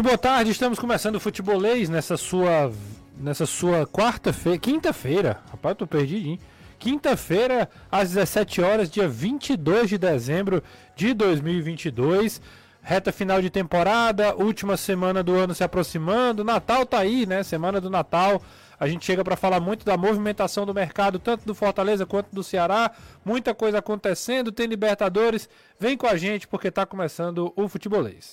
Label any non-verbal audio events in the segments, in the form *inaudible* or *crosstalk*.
Muito boa tarde, estamos começando o Futebolês nessa sua nessa sua quarta-feira, quinta-feira. Rapaz, tô perdidinho. Quinta-feira, às 17 horas, dia 22 de dezembro de 2022. Reta final de temporada, última semana do ano se aproximando. Natal tá aí, né? Semana do Natal. A gente chega para falar muito da movimentação do mercado, tanto do Fortaleza quanto do Ceará. Muita coisa acontecendo, tem Libertadores. Vem com a gente porque tá começando o Futebolês.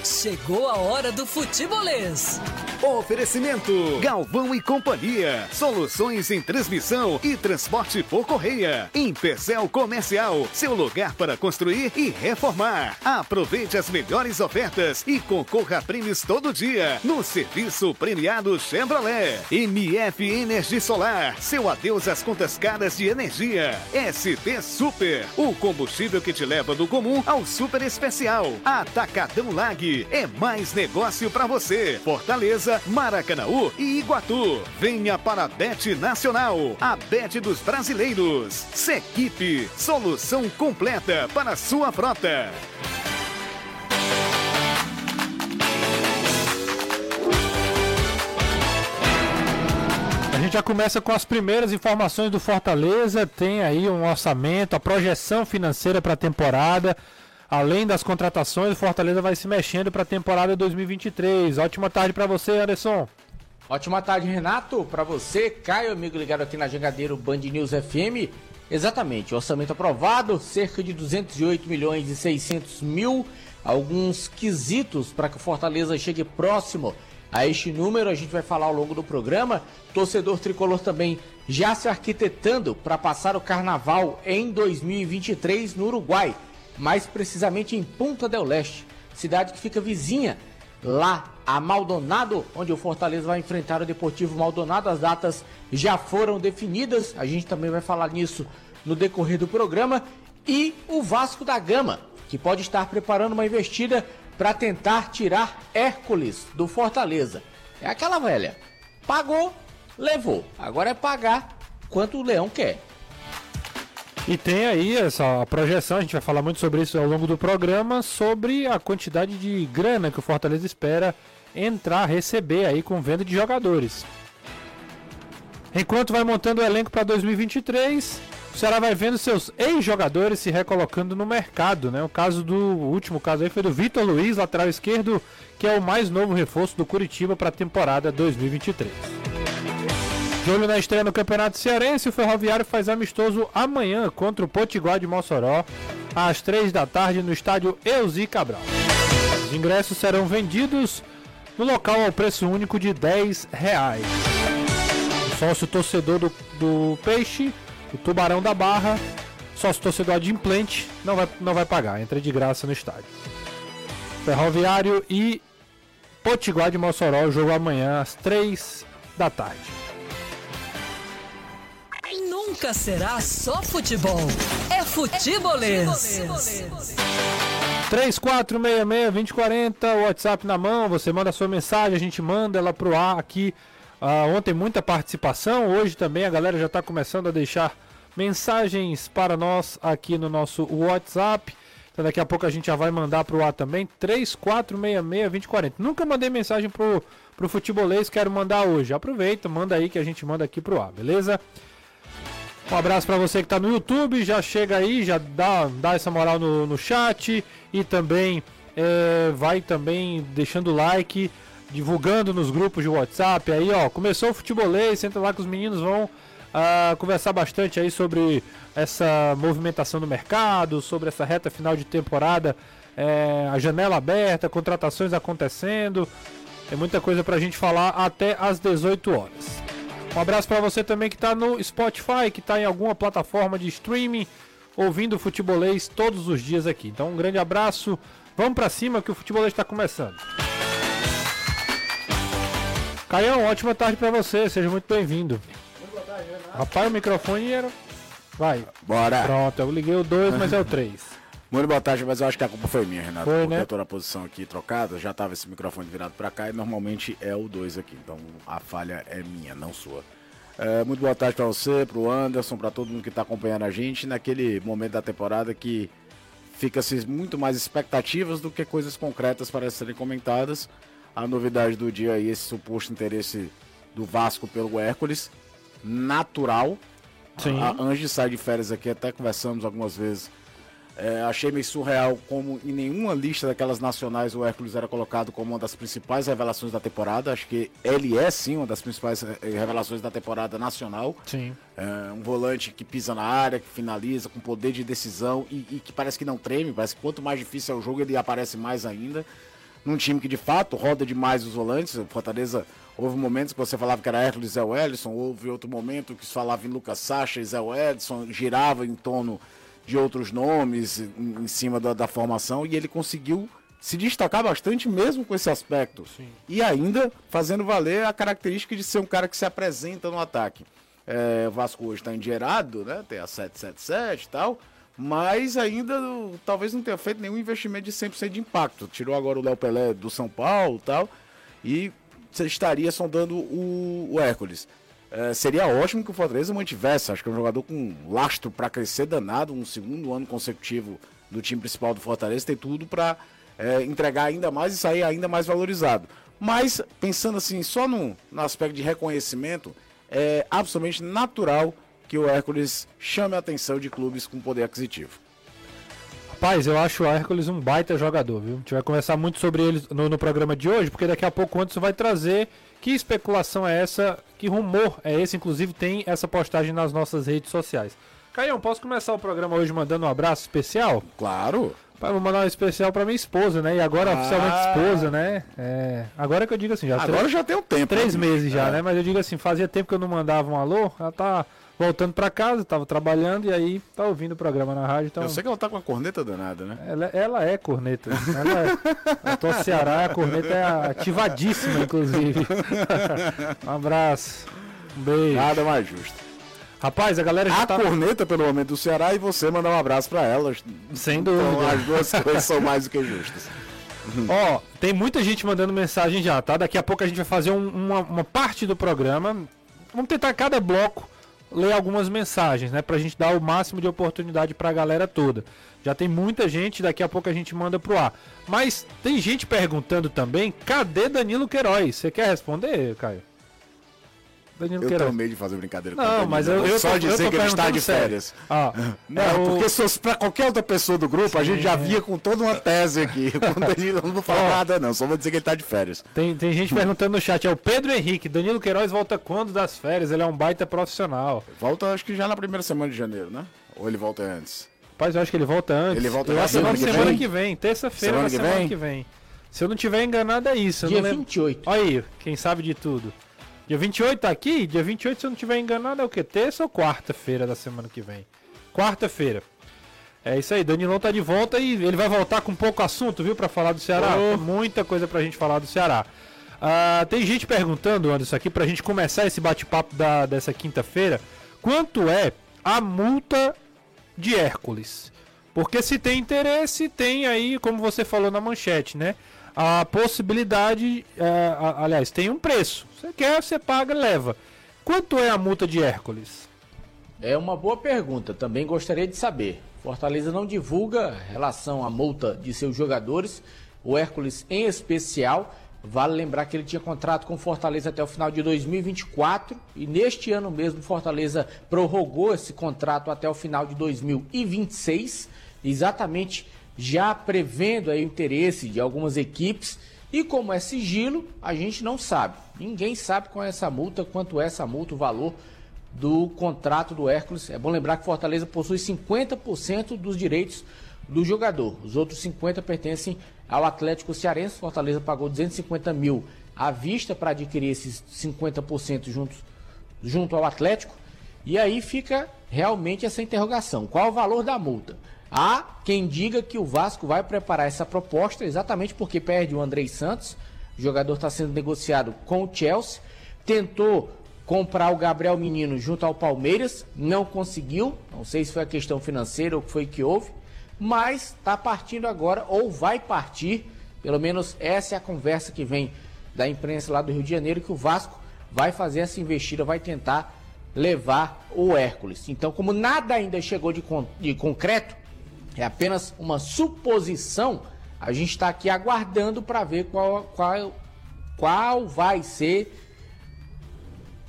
chegou a hora do futebolês. Oferecimento Galvão e Companhia. Soluções em transmissão e transporte por correia. Empecel Comercial, seu lugar para construir e reformar. Aproveite as melhores ofertas e concorra a prêmios todo dia no serviço premiado Chevrolet. MF Energia Solar, seu adeus às contas caras de energia. ST Super, o combustível que te leva do comum ao super especial. Atacadão Lag é mais negócio para você. Fortaleza, Maracanaú e Iguatu. Venha para a Bet Nacional, a Bet dos brasileiros. Sequipe, solução completa para sua frota. A gente já começa com as primeiras informações do Fortaleza. Tem aí um orçamento, a projeção financeira para a temporada. Além das contratações, o Fortaleza vai se mexendo para a temporada 2023. Ótima tarde para você, Anderson. Ótima tarde, Renato. Para você, Caio, amigo ligado aqui na Jangadeiro Band News FM. Exatamente, orçamento aprovado, cerca de 208 milhões e 600 mil. Alguns quesitos para que o Fortaleza chegue próximo a este número. A gente vai falar ao longo do programa. Torcedor tricolor também já se arquitetando para passar o carnaval em 2023 no Uruguai mais precisamente em Punta del Leste, cidade que fica vizinha lá a Maldonado, onde o Fortaleza vai enfrentar o Deportivo Maldonado. As datas já foram definidas, a gente também vai falar nisso no decorrer do programa. E o Vasco da Gama, que pode estar preparando uma investida para tentar tirar Hércules do Fortaleza. É aquela velha. Pagou, levou. Agora é pagar quanto o Leão quer. E tem aí essa projeção, a gente vai falar muito sobre isso ao longo do programa, sobre a quantidade de grana que o Fortaleza espera entrar, receber aí com venda de jogadores. Enquanto vai montando o elenco para 2023, o Ceará vai vendo seus ex-jogadores se recolocando no mercado, né? O caso do o último caso aí foi do Vitor Luiz, lateral esquerdo, que é o mais novo reforço do Curitiba para a temporada 2023. De olho na estreia no Campeonato Cearense, o Ferroviário faz amistoso amanhã contra o Potiguar de Mossoró, às 3 da tarde, no estádio Euzi Cabral. Os ingressos serão vendidos no local ao preço único de 10 reais. O sócio torcedor do, do Peixe, o Tubarão da Barra, sócio torcedor adimplente, não vai, não vai pagar, entra de graça no estádio. Ferroviário e Potiguar de Mossoró, jogo amanhã às 3 da tarde nunca será só futebol. É futebolês. 3466-2040, WhatsApp na mão, você manda a sua mensagem, a gente manda ela pro ar aqui. Uh, ontem muita participação, hoje também a galera já está começando a deixar mensagens para nós aqui no nosso WhatsApp. Então daqui a pouco a gente já vai mandar pro ar também. 3466-2040. Nunca mandei mensagem pro, pro futebolês, quero mandar hoje. Aproveita, manda aí que a gente manda aqui pro ar, beleza? Um abraço para você que está no YouTube, já chega aí, já dá, dá essa moral no, no chat e também é, vai também deixando like, divulgando nos grupos de WhatsApp aí, ó. Começou o futebolês, senta lá que os meninos vão uh, conversar bastante aí sobre essa movimentação do mercado, sobre essa reta final de temporada, é, a janela aberta, contratações acontecendo. Tem muita coisa para a gente falar até às 18 horas. Um abraço para você também que está no Spotify, que está em alguma plataforma de streaming, ouvindo o futebolês todos os dias aqui. Então, um grande abraço. Vamos para cima que o futebolês está começando. Caião, ótima tarde para você. Seja muito bem-vindo. Rapaz, o microfone era. Vai. Bora. Pronto, eu liguei o 2, mas é o 3. Muito boa tarde, mas eu acho que a culpa foi minha, Renato. Foi, né? eu tô na posição aqui trocada, já tava esse microfone virado para cá e normalmente é o 2 aqui. Então a falha é minha, não sua. É, muito boa tarde para você, pro Anderson, para todo mundo que tá acompanhando a gente naquele momento da temporada que fica-se muito mais expectativas do que coisas concretas para serem comentadas. A novidade do dia aí, esse suposto interesse do Vasco pelo Hércules, natural. Sim. A, de sair de férias aqui, até conversamos algumas vezes. É, achei meio surreal como em nenhuma lista daquelas nacionais o Hércules era colocado como uma das principais revelações da temporada. Acho que ele é sim uma das principais eh, revelações da temporada nacional. Sim. É, um volante que pisa na área, que finaliza, com poder de decisão e, e, que parece que não treme. Parece que quanto mais difícil é o jogo, ele aparece mais ainda. Num time que de fato roda demais os volantes. O Fortaleza houve momentos que você falava que era Hércules e Zé Wellison, houve outro momento que se falava em Lucas Sacha e Zé Edson, girava em torno de outros nomes em, cima da, da, formação e ele conseguiu se destacar bastante mesmo com esse aspecto. Sim. E ainda fazendo valer a característica de ser um cara que se apresenta no ataque. É, o Vasco hoje está endinheirado, né? Tem a 777 e tal. Mas ainda talvez não tenha feito nenhum investimento de 100% de impacto. Tirou agora o Léo Pelé do São Paulo e tal. E você estaria sondando o, o Hércules. É, seria ótimo que o Fortaleza mantivesse. Acho que é um jogador com lastro para crescer danado, um segundo ano consecutivo do time principal do Fortaleza, tem tudo para é, entregar ainda mais e sair ainda mais valorizado. Mas, pensando assim, só no, no aspecto de reconhecimento, é absolutamente natural que o Hércules chame a atenção de clubes com poder aquisitivo. Rapaz, eu acho o Hércules um baita jogador, viu? A gente vai conversar muito sobre ele no, no programa de hoje, porque daqui a pouco o Anderson vai trazer que especulação é essa, que rumor é esse, inclusive tem essa postagem nas nossas redes sociais. Caião, posso começar o programa hoje mandando um abraço especial? Claro. Pai, vou mandar um especial pra minha esposa, né? E agora ah. oficialmente esposa, né? É, agora que eu digo assim, já Agora três, já tem um tempo. Três meses já, é. né? Mas eu digo assim, fazia tempo que eu não mandava um alô, ela tá voltando para casa, tava trabalhando e aí tá ouvindo o programa na rádio. Então... Eu sei que ela tá com a corneta danada, né? Ela, ela é corneta. Ela é, tô Ceará, a corneta é ativadíssima, inclusive. *laughs* um abraço. Um beijo. Nada mais justo. Rapaz, a galera já a tá... corneta pelo momento do Ceará e você mandar um abraço para elas. Sem então, dúvida. Então, as duas coisas são mais do que justas. *laughs* Ó, oh, tem muita gente mandando mensagem já, tá? Daqui a pouco a gente vai fazer um, uma, uma parte do programa. Vamos tentar cada bloco ler algumas mensagens, né? Pra gente dar o máximo de oportunidade pra galera toda. Já tem muita gente, daqui a pouco a gente manda pro ar. Mas tem gente perguntando também, cadê Danilo Queiroz? Você quer responder, Caio? Danilo eu Queiroz. tenho medo de fazer brincadeira com Não, mas eu, eu só tô, dizer que ele está de férias. Ah, *laughs* não, é porque se fosse pra qualquer outra pessoa do grupo, Sim, a gente já via com toda uma tese aqui. *laughs* O Danilo, não vou falar nada, não. Só vou dizer que ele está de férias. Tem, tem gente perguntando no chat, é o Pedro Henrique. Danilo Queiroz volta quando das férias? Ele é um baita profissional. Volta, acho que já na primeira semana de janeiro, né? Ou ele volta antes? Rapaz, eu acho que ele volta antes. Ele volta eu na semana, semana, semana que vem. Terça-feira semana, semana que vem. Se eu não tiver enganado, é isso. Dia 28. Olha aí, quem sabe de tudo. Dia 28 tá aqui? Dia 28, se eu não tiver enganado, é o que? Terça ou quarta-feira da semana que vem? Quarta-feira. É isso aí, Danilão tá de volta e ele vai voltar com pouco assunto, viu, para falar do Ceará. Oh. Muita coisa pra gente falar do Ceará. Ah, tem gente perguntando, Anderson, aqui pra gente começar esse bate-papo dessa quinta-feira, quanto é a multa de Hércules? Porque se tem interesse, tem aí, como você falou na manchete, né? A possibilidade, é, a, aliás, tem um preço. Você quer, você paga, leva. Quanto é a multa de Hércules? É uma boa pergunta, também gostaria de saber. Fortaleza não divulga relação à multa de seus jogadores, o Hércules em especial. Vale lembrar que ele tinha contrato com Fortaleza até o final de 2024 e neste ano mesmo Fortaleza prorrogou esse contrato até o final de 2026, exatamente já prevendo aí o interesse de algumas equipes. E como é sigilo, a gente não sabe. Ninguém sabe qual é essa multa, quanto é essa multa, o valor do contrato do Hércules. É bom lembrar que Fortaleza possui 50% dos direitos do jogador. Os outros 50% pertencem ao Atlético Cearense. Fortaleza pagou 250 mil à vista para adquirir esses 50% juntos, junto ao Atlético. E aí fica realmente essa interrogação: qual o valor da multa? Há quem diga que o Vasco vai preparar essa proposta exatamente porque perde o Andrei Santos. O jogador está sendo negociado com o Chelsea. Tentou comprar o Gabriel Menino junto ao Palmeiras, não conseguiu. Não sei se foi a questão financeira ou o que foi que houve, mas está partindo agora ou vai partir. Pelo menos essa é a conversa que vem da imprensa lá do Rio de Janeiro que o Vasco vai fazer essa investida, vai tentar levar o Hércules. Então, como nada ainda chegou de, con de concreto, é apenas uma suposição. A gente está aqui aguardando para ver qual, qual, qual vai ser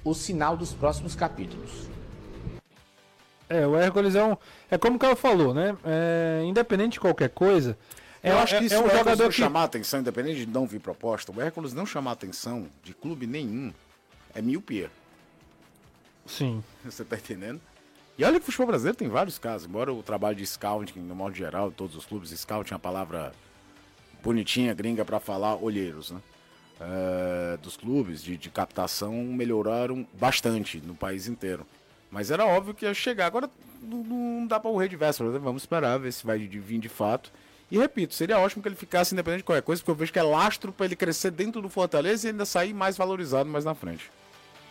o sinal dos próximos capítulos. É, o Hércules é um. É como o Caio falou, né? É, independente de qualquer coisa. Eu é, acho que é, isso é um o Hércules jogador não que. chamar atenção, independente de não vir proposta, o Hércules não chamar atenção de clube nenhum é miopia. Sim. *laughs* Você tá entendendo? E olha que o futebol brasileiro tem vários casos, embora o trabalho de scouting, no modo geral, todos os clubes, scouting é uma palavra bonitinha, gringa para falar olheiros, né? É, dos clubes de, de captação melhoraram bastante no país inteiro. Mas era óbvio que ia chegar. Agora não, não dá para o de véspera, né? vamos esperar ver se vai vir de fato. E repito, seria ótimo que ele ficasse independente de qualquer coisa, porque eu vejo que é lastro para ele crescer dentro do Fortaleza e ainda sair mais valorizado mais na frente.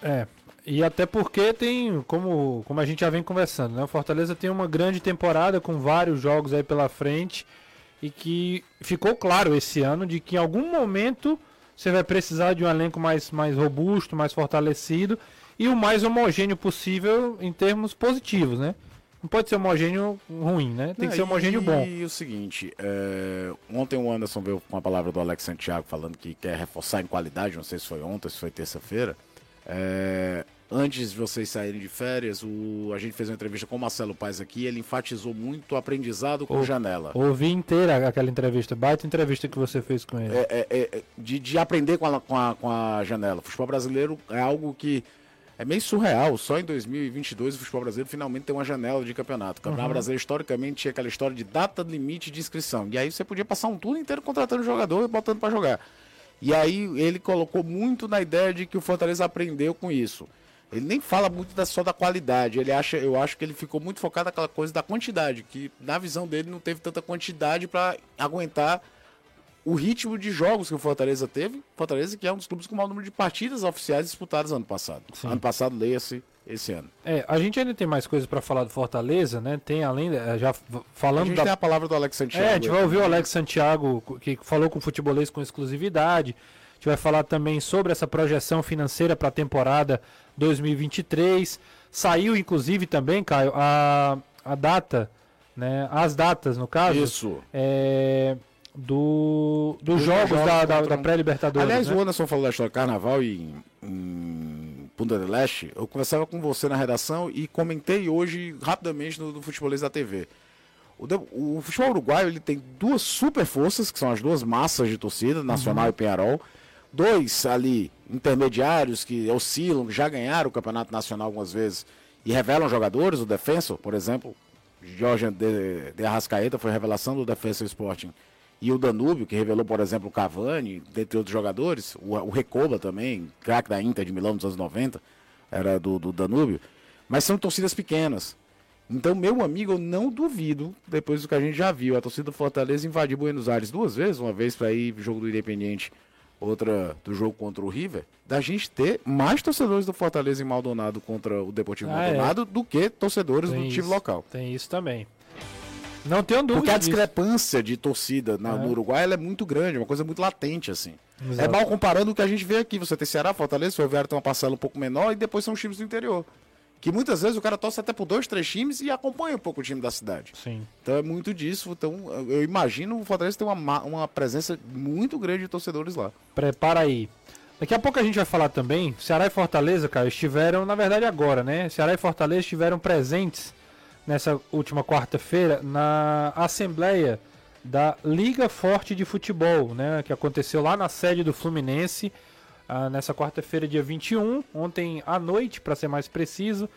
É. E até porque tem, como, como a gente já vem conversando, né? O Fortaleza tem uma grande temporada com vários jogos aí pela frente e que ficou claro esse ano de que em algum momento você vai precisar de um elenco mais, mais robusto, mais fortalecido e o mais homogêneo possível em termos positivos, né? Não pode ser homogêneo ruim, né? Tem que ser homogêneo e, bom. E o seguinte, é, ontem o Anderson veio com a palavra do Alex Santiago falando que quer reforçar em qualidade, não sei se foi ontem, se foi terça-feira. É, antes de vocês saírem de férias, o, a gente fez uma entrevista com o Marcelo Paes aqui, ele enfatizou muito o aprendizado com O- janela. Ouvi inteira aquela entrevista, baita entrevista que você fez com ele. É, é, é, de, de aprender com a, com, a, com a janela. O futebol brasileiro é algo que é meio surreal. Só em 2022 o futebol brasileiro finalmente tem uma janela de campeonato. O campeonato brasileiro, historicamente, tinha aquela história de data limite de inscrição. E aí você podia passar um turno inteiro contratando jogador e botando para jogar. E aí ele colocou muito na ideia de que o Fortaleza aprendeu com isso. Ele nem fala muito da, só da qualidade. Ele acha, eu acho que ele ficou muito focado naquela coisa da quantidade, que na visão dele não teve tanta quantidade para aguentar o ritmo de jogos que o Fortaleza teve. Fortaleza que é um dos clubes com o maior número de partidas oficiais disputadas ano passado. Sim. Ano passado, leia-se esse ano. É, a gente ainda tem mais coisas pra falar do Fortaleza, né? Tem além, já f- A falando gente da tem a palavra do Alex Santiago. É, a gente vai ouvir o Alex Santiago, que falou com o futebolês com exclusividade. A gente vai falar também sobre essa projeção financeira para a temporada 2023. Saiu, inclusive, também, Caio, a, a data, né? As datas, no caso. Isso. é, do, dos Dos jogos, jogos da, da, da pré-Libertadores. Aliás, né? o Anderson falou da história do carnaval em, em Punta del Leste. Eu conversava com você na redação e comentei hoje rapidamente no, no Futebolês da TV. O, o futebol uruguaio ele tem duas super forças, que são as duas massas de torcida, Nacional e Penharol. Dois ali intermediários que oscilam, que já ganharam o Campeonato Nacional algumas vezes e revelam jogadores. O Defensor, por exemplo, Jorge de, de Arrascaeta foi revelação do Defensor Sporting. E o Danúbio, que revelou, por exemplo, o Cavani, dentre outros jogadores. O, o Recoba também, craque da Inter de Milão nos anos 90, era do, do Danúbio. Mas são torcidas pequenas. Então, meu amigo, eu não duvido, depois do que a gente já viu, a torcida do Fortaleza invadir Buenos Aires duas vezes, uma vez para ir jogo do Independiente, outra do jogo contra o River, da gente ter mais torcedores do Fortaleza em Maldonado contra o Deportivo Ah, é. Maldonado do que torcedores Tem do time isso, local. Tem isso também. Não tenho dúvida. Porque a disso. discrepância de torcida na- É. no Uruguai é muito grande, é uma coisa muito latente, assim. Exato. É mal comparando o que a gente vê aqui. Você tem Ceará, Fortaleza, Ferroviário tem uma parcela um pouco menor e depois são os times do interior. Que muitas vezes o cara torce até por dois, três times e acompanha um pouco o time da cidade. Sim. Então é muito disso. Então eu imagino o Fortaleza ter uma, ma- uma presença muito grande de torcedores lá. Prepara aí. Daqui a pouco a gente vai falar também. Ceará e Fortaleza, cara, estiveram, na verdade agora, né? Ceará e Fortaleza estiveram presentes nessa última quarta-feira na Assembleia da Liga Forte de Futebol, né? Que aconteceu lá na sede do Fluminense, ah, nessa quarta-feira, dia 21, ontem à noite, para ser mais preciso.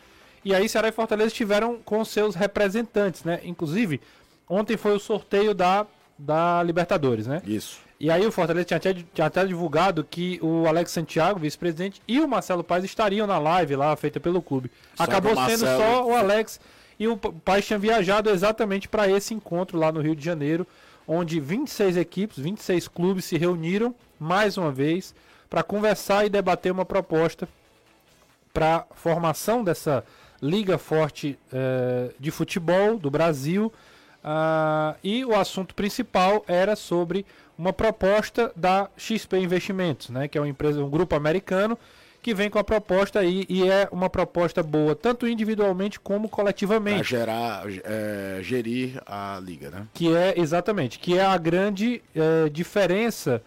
E aí Ceará e Fortaleza estiveram com seus representantes, né? Inclusive, ontem foi o sorteio da, da Libertadores, né? Isso. E aí o Fortaleza tinha até, tinha até divulgado que o Alex Santiago, vice-presidente, e o Marcelo Paes estariam na live lá feita pelo clube. Só Acabou o sendo Marcelo- só o Alex e o P- Paes tinha viajado exatamente para esse encontro lá no Rio de Janeiro, onde 26 equipes, 26 clubes se reuniram mais uma vez para conversar e debater uma proposta para formação dessa liga forte eh, de futebol do Brasil. Ah, e o assunto principal era sobre uma proposta da XP Investimentos, né, que é uma empresa, um grupo americano que vem com a proposta aí e é uma proposta boa, tanto individualmente como Pra coletivamente. gerar, é, gerir a liga, né? Que é, exatamente, que é a grande eh, diferença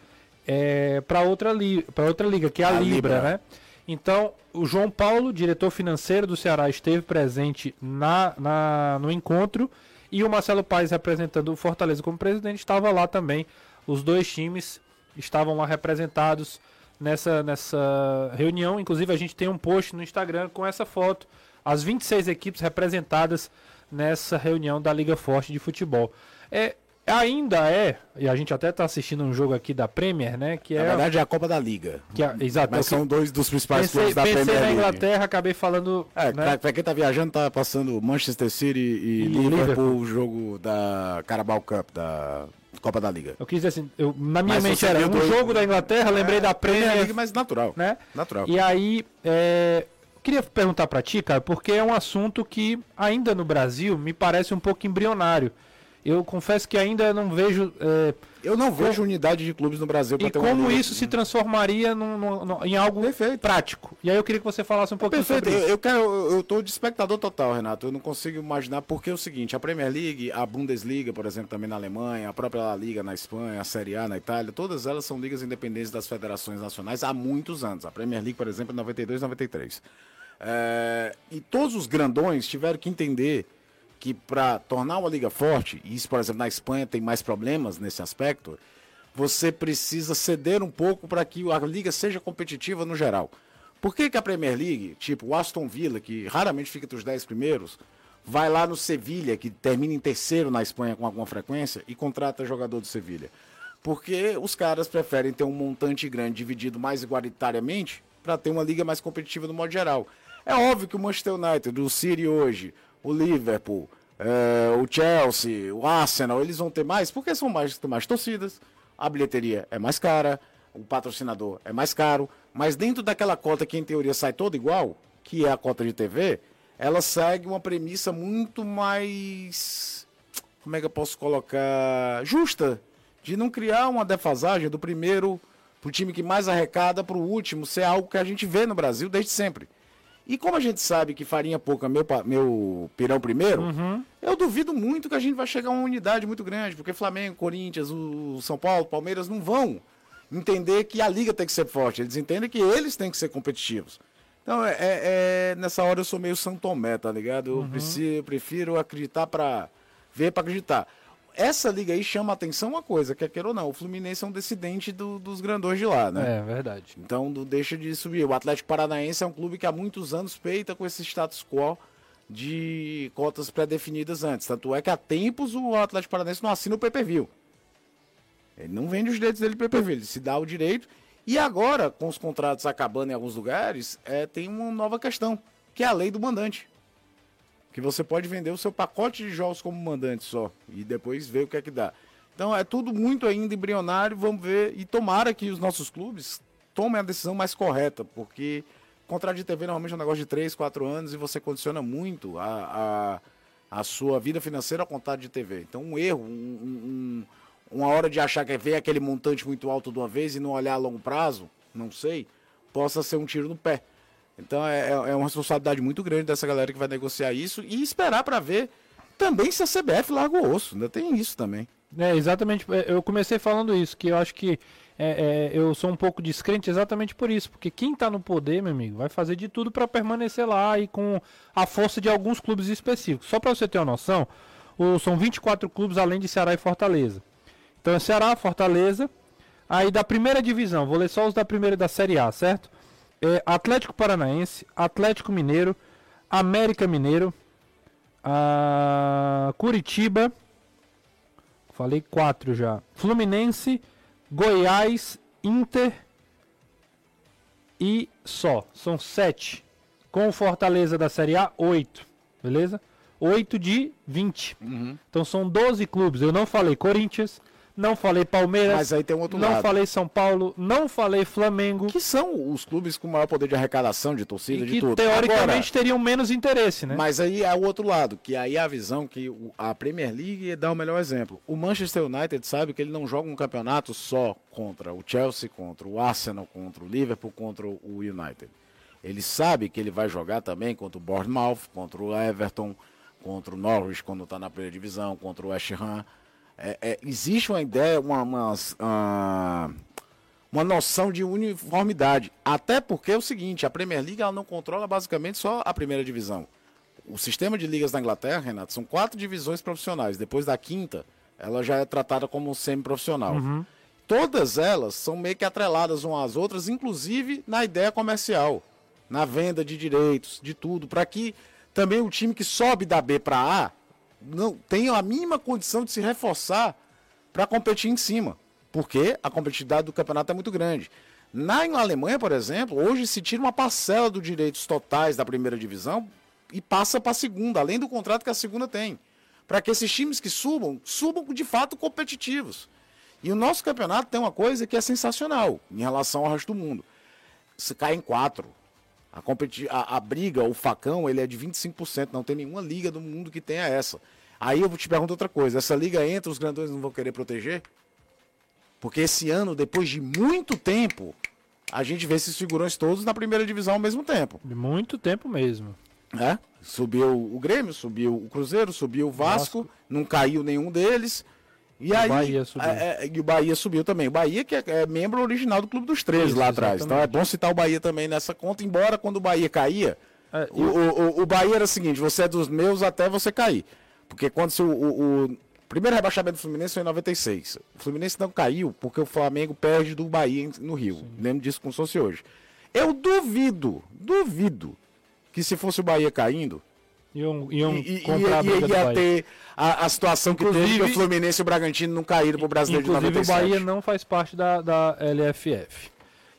para outra, li pra outra liga, que é a, A Libra, Libra. né? Então, o João Paulo, diretor financeiro do Ceará, esteve presente na, na, no encontro e o Marcelo Paes, representando o Fortaleza como presidente, estava lá também. Os dois times estavam lá representados nessa, nessa reunião. Inclusive, a gente tem um post no Instagram com essa foto. As 26 equipes representadas nessa reunião da Liga Forte de Futebol. É, ainda é, e a gente até está assistindo um jogo aqui da Premier, né? Que Na é. verdade é a Copa da Liga. que é exato, Mas é são dois dos principais pensei, clubes da pensei Premier na League. Inglaterra, acabei falando. É, né? pra quem tá viajando, tá passando Manchester City e, E Liverpool. o jogo da Carabao Cup, da Copa da Liga. Eu quis dizer assim, eu, na minha Mas mente era um dois- jogo da Inglaterra, lembrei É, da Premier, League, mas natural. né? Natural. E aí, é, queria perguntar pra ti, cara, porque é um assunto que ainda no Brasil me parece um pouco embrionário. Eu confesso que ainda não vejo é, Eu não vejo unidade de clubes no Brasil pra e ter uma como liga. isso se transformaria num- num- num- em algo Perfeito. prático. E aí eu queria que você falasse um pouquinho Perfeito, sobre eu, isso. eu quero, eu, tô de espectador total, Renato. Eu não consigo imaginar porque é o seguinte: a Premier League, a Bundesliga, por exemplo, também na Alemanha, a própria La Liga na Espanha, a Série A na Itália, todas elas são ligas independentes das federações nacionais há muitos anos. A Premier League, por exemplo, é 92, 93. É, e todos os grandões tiveram que entender que para tornar uma liga forte, e isso, por exemplo, na Espanha tem mais problemas nesse aspecto, você precisa ceder um pouco para que a liga seja competitiva no geral. Por que, que a Premier League, tipo o Aston Villa, que raramente fica entre os 10 primeiros, vai lá no Sevilha, que termina em terceiro na Espanha com alguma frequência, e contrata jogador do Sevilha? Porque os caras preferem ter um montante grande dividido mais igualitariamente para ter uma liga mais competitiva no modo geral. É óbvio que o Manchester United, o City hoje, o Liverpool, eh, o Chelsea, o Arsenal, eles vão ter mais, porque são mais, mais torcidas, a bilheteria é mais cara, o patrocinador é mais caro, mas dentro daquela cota que em teoria sai toda igual, que é a cota de TV, ela segue uma premissa muito mais. Como é que eu posso colocar? Justa. De não criar uma defasagem do primeiro pro time que mais arrecada pro último ser algo que a gente vê no Brasil desde sempre. E como a gente sabe que farinha pouca, meu, meu pirão primeiro, eu duvido muito que a gente vai chegar a uma unidade muito grande, porque Flamengo, Corinthians, o São Paulo, Palmeiras não vão entender que a liga tem que ser forte. Eles entendem que eles têm que ser competitivos. Então, é, é- é- nessa hora eu sou meio São Tomé, tá ligado? Eu preciso- prefiro acreditar pra ver pra acreditar. Essa liga aí chama a atenção uma coisa, quer queira ou não, o Fluminense é um descendente do- dos grandões de lá, né? É, verdade. Então não deixa de subir. O Atlético Paranaense é um clube que há muitos anos peita com esse status quo de cotas pré-definidas antes. Tanto é que há tempos o Atlético Paranaense não assina o pay-per-view. Ele não vende os direitos dele pay-per-view, ele se dá o direito. E agora, com os contratos acabando em alguns lugares, é, tem uma nova questão, que é a lei do mandante. Que você pode vender o seu pacote de jogos como mandante só. E depois ver o que é que dá. Então é tudo muito ainda embrionário, vamos ver. E tomara que os nossos clubes tomem a decisão mais correta, porque contrato de TV normalmente é um negócio de 3, 4 anos e você condiciona muito a, a, a sua vida financeira ao contrato de TV. Então um erro, um- um- um- uma hora de achar que é ver aquele montante muito alto de uma vez e não olhar a longo prazo, não sei, possa ser um tiro no pé. Então é, é- é uma responsabilidade muito grande dessa galera que vai negociar isso e esperar para ver também se a CBF larga o osso. Ainda tem isso também. É, exatamente. é, Eu comecei falando isso, que eu acho que é, é, eu sou um pouco descrente exatamente por isso. Porque quem tá no poder, meu amigo, vai fazer de tudo para permanecer lá e com a força de alguns clubes específicos. Só para você ter uma noção, o- são 24 clubes além de Ceará e Fortaleza. Então é Ceará, Fortaleza. Aí da primeira divisão, vou ler só os da primeira da Série A, certo? É Atlético Paranaense, Atlético Mineiro, América Mineiro, a Curitiba, falei quatro já. Fluminense, Goiás, Inter e só. São sete. Com o Fortaleza da Série A, oito. Beleza? Oito de 20. Então são 12 clubes. Eu não falei Corinthians, não falei Palmeiras, Mas aí tem um outro não lado. falei São Paulo, não falei Flamengo. Que são os clubes com maior poder de arrecadação, de torcida, e de que tudo. teoricamente teriam menos interesse, né? Mas aí é o outro lado, que aí é a visão que a Premier League dá o melhor exemplo. O Manchester United sabe que ele não joga um campeonato só contra o Chelsea, contra o Arsenal, contra o Liverpool, contra o United. Ele sabe que ele vai jogar também contra o Bournemouth, contra o Everton, contra o Norwich quando está na primeira divisão, contra o West Ham. É, é, existe uma ideia, uma, uma, uma, uma, noção de uniformidade. Até porque é o seguinte, a Premier League ela não controla basicamente só a primeira divisão. O sistema de ligas da Inglaterra, Renato, são quatro divisões profissionais. Depois da quinta, ela já é tratada como semi-profissional. Uhum. Todas elas são meio que atreladas umas às outras, inclusive na ideia comercial, na venda de direitos, de tudo, para que também o time que sobe da B para A não tenha a mínima condição de se reforçar para competir em cima, porque a competitividade do campeonato é muito grande. Na Alemanha, por exemplo, hoje se tira uma parcela dos direitos totais da primeira divisão e passa para a segunda, além do contrato que a segunda tem para que esses times que subam, subam de fato competitivos. E o nosso campeonato tem uma coisa que é sensacional em relação ao resto do mundo. Se cai em quatro. A, competi a, a briga, o facão, ele é de 25%. Não tem nenhuma liga do mundo que tenha essa. Aí eu te pergunto outra coisa. Essa liga entra, os grandões não vão querer proteger? Porque esse ano, depois de muito tempo, a gente vê esses figurões todos na primeira divisão ao mesmo tempo. Muito tempo mesmo. É? Subiu o Grêmio, subiu o Cruzeiro, subiu o Vasco, Vasco. não caiu nenhum deles. E, aí, Bahia subiu. É, é, e o Bahia subiu também. O Bahia que é, é membro original do Clube dos Três lá atrás. Então é bom citar o Bahia também nessa conta, embora quando o Bahia caía, é, o, o, o, Bahia era o seguinte, você é dos meus até você cair. Porque quando o, o, o primeiro rebaixamento do Fluminense foi em 96. O Fluminense não caiu porque o Flamengo perde do Bahia no Rio. Sim. Lembro disso como se fosse hoje. Eu duvido, duvido que se fosse o Bahia caindo, iam, iam e, comprar e, a ia ter a, a situação inclusive, que teve que o Fluminense e o Bragantino não caíram pro Brasileiro de 97. o Bahia não faz parte da, da LFF.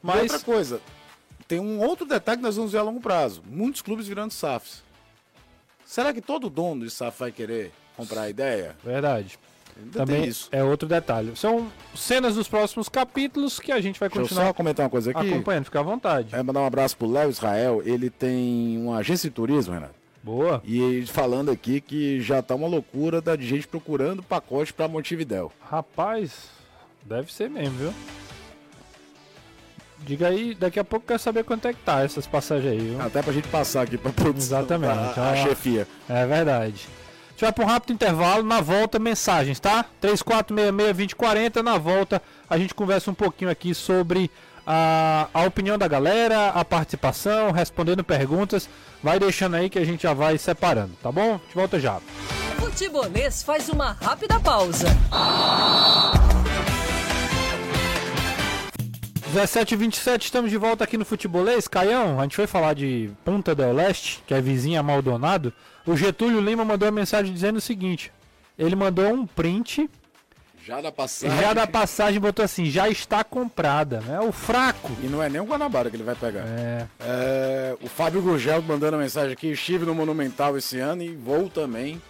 Mas e outra coisa, tem um outro detalhe que nós vamos ver a longo prazo. Muitos clubes virando SAFs. Será que todo dono de SAF vai querer comprar a ideia? Verdade. Ainda Também é outro detalhe. São cenas dos próximos capítulos que a gente vai continuar Deixa eu só comentar uma coisa aqui. acompanhando, fica à vontade. É mandar um abraço pro Léo Israel. Ele tem uma agência de turismo, Renato. Boa. E falando aqui que já tá uma loucura da gente procurando pacote para Montevidéu. Rapaz, deve ser mesmo, viu? Diga aí, daqui a pouco quero saber quanto é que tá essas passagens aí. Viu? Até pra gente passar aqui pra produção. Exatamente. A, a, a chefia. É verdade gente vai para um rápido intervalo. Na volta, mensagens, tá? 3466-2040. Na volta, a gente conversa um pouquinho aqui sobre a, a opinião da galera, a participação, respondendo perguntas. Vai deixando aí que a gente já vai separando, tá bom? Gente volta já. Futebolês faz uma rápida pausa. 17 h 27 estamos de volta aqui no Futebolês. Caião, a gente foi falar de Punta del Leste, que é vizinha Maldonado. O Getúlio Lima mandou uma mensagem dizendo o seguinte: ele mandou um print. Já da passagem. Já da passagem botou assim, já está comprada, né? O fraco. E não é nem o Guanabara que ele vai pegar. É. é o Fábio Gurgel mandando uma mensagem aqui, estive no Monumental esse ano e vou também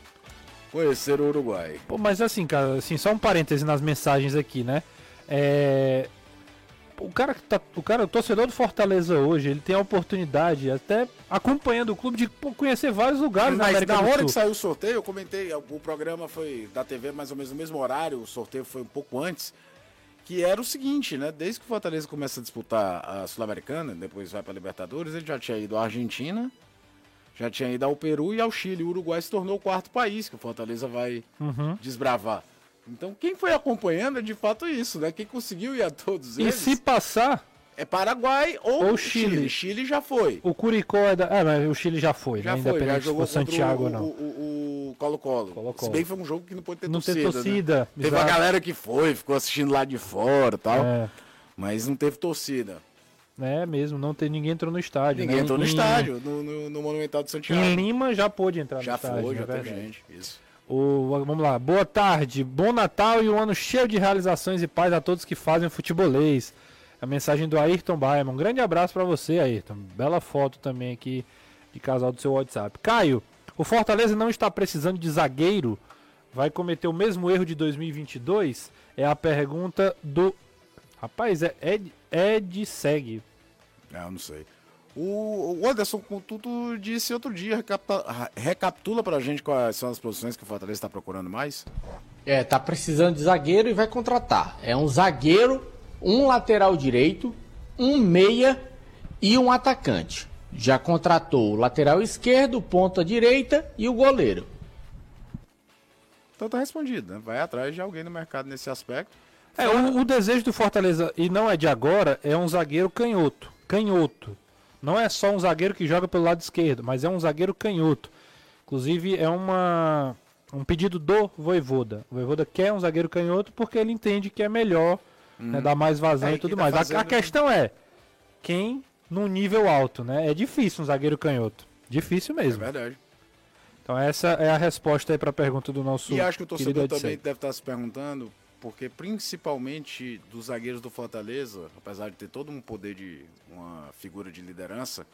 conhecer o Uruguai. Pô, mas assim, cara, assim, só um parêntese nas mensagens aqui, né? É, o cara que tá, o cara, o torcedor do Fortaleza hoje, ele tem a oportunidade, até acompanhando o clube, de conhecer vários lugares Mas na América na hora que saiu o sorteio, eu comentei, o programa foi da TV mais ou menos no mesmo horário, o sorteio foi um pouco antes, que era o seguinte, né? Desde que o Fortaleza começa a disputar a Sul-Americana, depois vai para Libertadores, ele já tinha ido à Argentina, já tinha ido ao Peru e ao Chile. O Uruguai se tornou o quarto país que o Fortaleza vai uhum. desbravar. Então, quem foi acompanhando é de fato isso, né? Quem conseguiu ir a todos eles. E se passar. É Paraguai ou, ou Chile. Chile. Chile já foi. O Curicó é da. É, mas o Chile já foi, já né? Foi, já jogou Santiago, o, não. O Colo-Colo. Se bem que foi um jogo que não pode ter não torcida. Não ter torcida. Né? Teve a galera que foi, ficou assistindo lá de fora e tal. É. Mas não teve torcida. É mesmo, não tem, ninguém entrou no estádio. Ninguém né? entrou no em, estádio, no, no, no, Monumental de Santiago. Em Lima já pôde entrar já no estádio. Foi, já foi, já teve gente. Isso. O, vamos lá, boa tarde, bom Natal e um ano cheio de realizações e paz a todos que fazem futebolês. A mensagem do Ayrton Baiman. Um grande abraço para você, Ayrton. Bela foto também aqui de casal do seu WhatsApp. Caio, o Fortaleza não está precisando de zagueiro. Vai cometer o mesmo erro de 2022? É a pergunta do. Rapaz, é Ed, Ed Segue. É, não sei. O, Anderson Contuto disse outro dia, recapitula, recapitula pra gente quais são as posições que o Fortaleza está procurando mais. É, tá precisando de zagueiro e vai contratar. É um zagueiro, um lateral direito, um meia e um atacante. já contratou o lateral esquerdo, ponta direita e o goleiro. Então tá respondido, né? Vai atrás de alguém no mercado nesse aspecto. É, o, o desejo do Fortaleza, e não é de agora, é um zagueiro canhoto. Canhoto. Não é só um zagueiro que joga pelo lado esquerdo, mas é um zagueiro canhoto. Inclusive, é uma, um pedido do Voivoda. O Voivoda quer um zagueiro canhoto porque ele entende que é melhor, né, dar mais vazão É, e tudo tá mais. A- a, fazendo- questão é, quem num nível alto, né? É difícil um zagueiro canhoto. Difícil É mesmo. verdade. Então essa é a resposta aí para a pergunta do nosso E acho que o torcedor também deve estar se perguntando, porque principalmente dos zagueiros do Fortaleza, apesar de ter todo um poder de uma figura de liderança,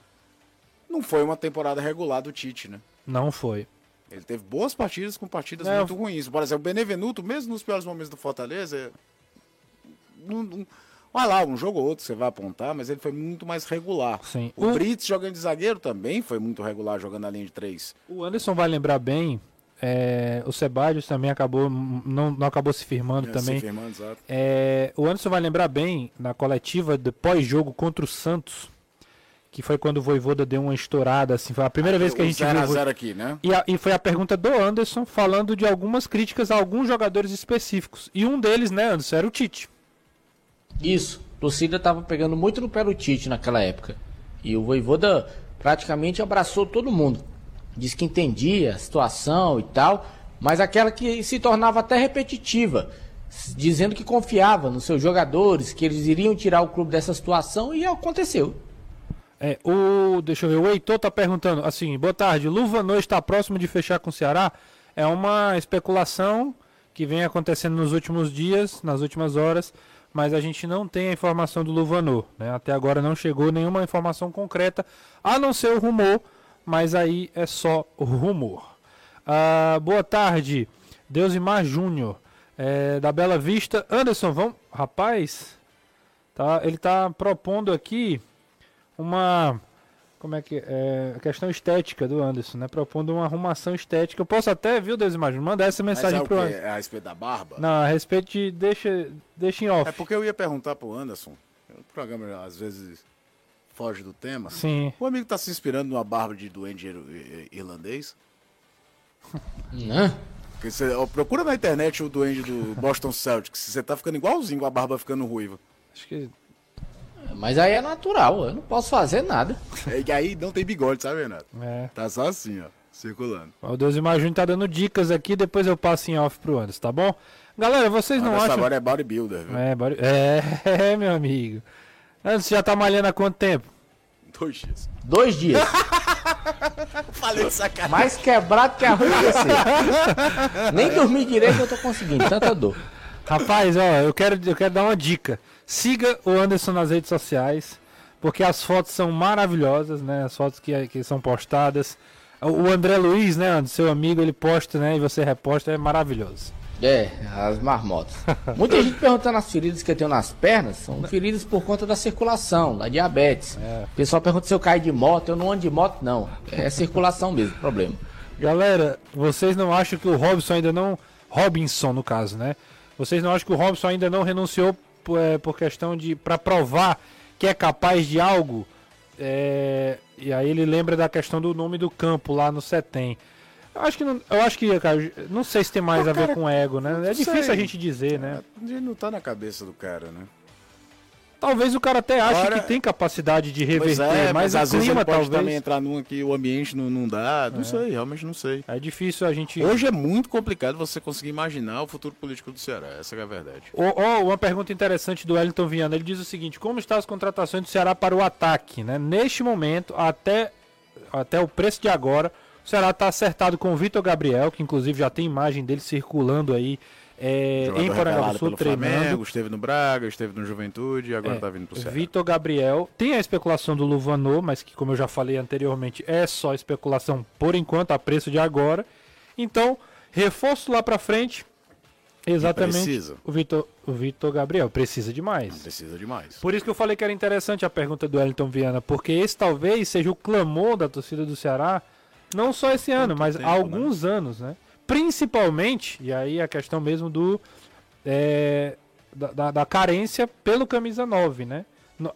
não foi uma temporada regular do Tite, né? Não foi. Ele teve boas partidas com partidas É, muito ruins. Por exemplo, o Benevenuto, mesmo nos piores momentos do Fortaleza, não, não, vai lá, um jogo ou outro você vai apontar, mas ele foi muito mais regular. Sim. O, O- Brits jogando de zagueiro também foi muito regular jogando na linha de três. O Anderson vai lembrar bem. É, o Sebadios também acabou não, não acabou se firmando também. Se firmando, exato. É, o Anderson vai lembrar bem na coletiva de pós-jogo contra o Santos, que foi quando o Voivoda deu uma estourada, assim, foi a primeira vez que a gente 0 viu. a o Vo- 0 aqui, né? E, a- e foi a pergunta do Anderson falando de algumas críticas a alguns jogadores específicos. E um deles, né, Anderson, era o Tite. Isso. A torcida tava pegando muito no pé do Tite naquela época. E o Voivoda praticamente abraçou todo mundo. Disse que entendia a situação e tal, mas aquela que se tornava até repetitiva, dizendo que confiava nos seus jogadores, que eles iriam tirar o clube dessa situação e aconteceu. É, o, deixa eu ver, o Heitor tá perguntando assim, boa tarde, Luvanor está próximo de fechar com o Ceará? É uma especulação que vem acontecendo nos últimos dias, nas últimas horas, mas a gente não tem a informação do Luvanor, né? Até agora não chegou nenhuma informação concreta, a não ser o rumor, mas aí é só o rumor. Ah, boa tarde, Deusimar Júnior, é, da Bela Vista. Anderson, vamos... Rapaz, tá, ele tá propondo aqui uma como é que é questão estética do Anderson, né? Propondo uma arrumação estética. Eu posso até, viu, Deus imagina, mandar essa Mas mensagem é o pro quê? Anderson. É a respeito da barba? Não, a respeito de deixa deixa em off. É porque eu ia perguntar pro Anderson. O programa às vezes foge do tema. Sim. O amigo tá se inspirando numa barba de duende ir- ir- irlandês. *laughs* Né? Porque você, ó, procura na internet o duende do Boston Celtics. Você tá ficando igualzinho com a barba ficando ruiva. Acho que Mas aí é natural, eu não posso fazer nada. É, E aí não tem bigode, sabe, Renato? é. Tá só assim, ó. Circulando. O Deus imagina tá dando dicas aqui, depois eu passo em off pro Anderson, tá bom? Galera, vocês não Anderson acham agora é bodybuilder, viu? É, bora- *laughs* é, meu amigo. Anderson já tá malhando há quanto tempo? Dois dias. Dois dias. *laughs* Falei de sacanagem. Mais quebrado que a rua você. Nem dormir direito eu tô conseguindo, tanta dor. Rapaz, ó, eu quero, eu quero dar uma dica. Siga o Anderson nas redes sociais, porque as fotos são maravilhosas, né? As fotos que, que são postadas. O André Luiz, né, Anderson, seu amigo, ele posta, né? E você reposta, é maravilhoso. É, as marmotas. *laughs* Muita gente perguntando as feridas que eu tenho nas pernas, são feridas por conta da circulação, da diabetes. O pessoal pergunta se eu caio de moto, eu não ando de moto, não. É circulação mesmo, problema. Galera, vocês não acham que o Robson ainda não. Robinson, no caso, né? Vocês não acham que o Robson ainda não renunciou por, é, por questão de. para provar que é capaz de algo? É, e aí ele lembra da questão do nome do campo lá no Setem. Eu acho que não. Eu acho que, cara, não sei se tem mais Pô, a ver cara, com ego, né? É difícil sei. a gente dizer, né? Ele não tá na cabeça do cara, né? Talvez o cara até ache Agora- que tem capacidade de reverter, é, mas, mas às vezes ele pode talvez. também entrar numa que o ambiente não, não dá. Não sei, realmente não sei. É difícil a gente. Hoje é muito complicado você conseguir imaginar o futuro político do Ceará. Essa é a verdade. Ó, ó, uma pergunta interessante do Wellington Viana. Ele diz o seguinte: como estão as contratações do Ceará para o ataque? Né? Neste momento, até, até o preço de agora, o Ceará está acertado com o Vitor Gabriel, que inclusive já tem imagem dele circulando aí é, em Porangaba do Sul pelo Flamengo, esteve no Braga, esteve no Juventude e agora É, tá vindo pro Ceará. Vitor Gabriel. Tem a especulação do Luvanor, mas que, como eu já falei anteriormente, é só especulação por enquanto, a preço de agora. Então, reforço lá para frente. Exatamente. precisa. O Vitor, o Vitor Gabriel precisa demais. Precisa demais. Por isso que eu falei que era interessante a pergunta do Wellington Viana, porque esse talvez seja o clamor da torcida do Ceará, não só esse ano, mas tempo, há alguns anos, né? Principalmente, e aí a questão mesmo do é, da, da- da carência pelo camisa 9, né?